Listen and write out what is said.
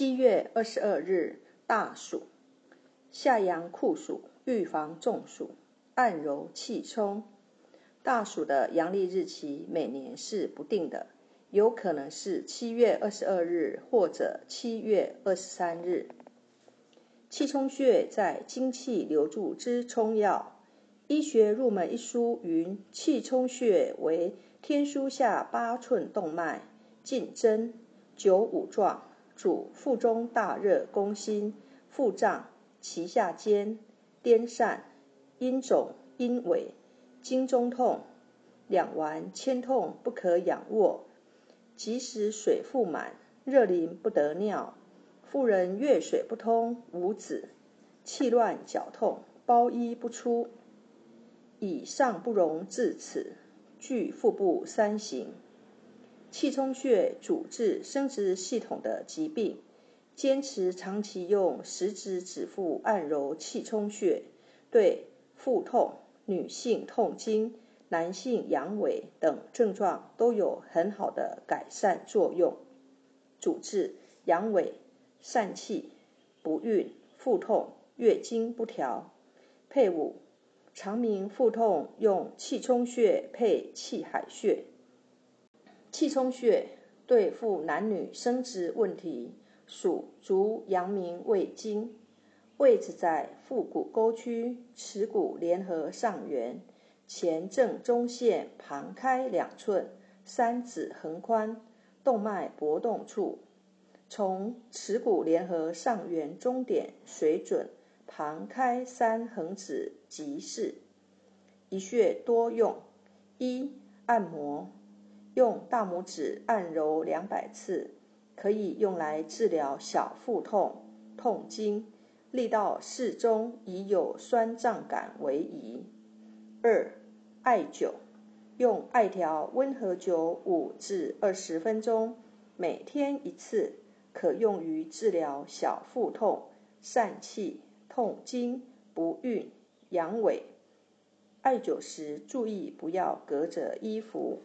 七月二十二日，大暑，夏阳酷暑，预防中暑，按揉气冲。大暑的阳历日期每年是不定的，有可能是七月二十二日或者七月二十三日。气冲穴在精气流注之冲要。医学入门一书云：气冲穴为天枢下八寸动脉，进针，九五状。主腹中大热，攻心，腹胀，脐下坚，颠疝，阴肿，阴痿，经中痛，两脘牵痛，不可仰卧，即使水腹满，热淋不得尿，妇人月水不通，无子，气乱脚痛，包衣不出，以上不容至此，具腹部三行。气冲穴主治生殖系统的疾病，坚持长期用食指指腹按揉气冲穴，对腹痛、女性痛经、男性阳痿等症状都有很好的改善作用。主治阳痿、疝气、不孕、腹痛、月经不调。配伍长鸣腹痛用气冲穴配气海穴。气冲穴对付男女生殖问题，属足阳明胃经，位置在腹股沟区耻骨联合上缘前正中线旁开两寸三指横宽动脉搏动处，从耻骨联合上缘中点水准旁开三横指即是。一穴多用：一按摩。用大拇指按揉两百次，可以用来治疗小腹痛、痛经，力道适中，以有酸胀感为宜。二、艾灸，用艾条温和灸五至二十分钟，每天一次，可用于治疗小腹痛、疝气、痛经、不孕、阳痿。艾灸时注意不要隔着衣服。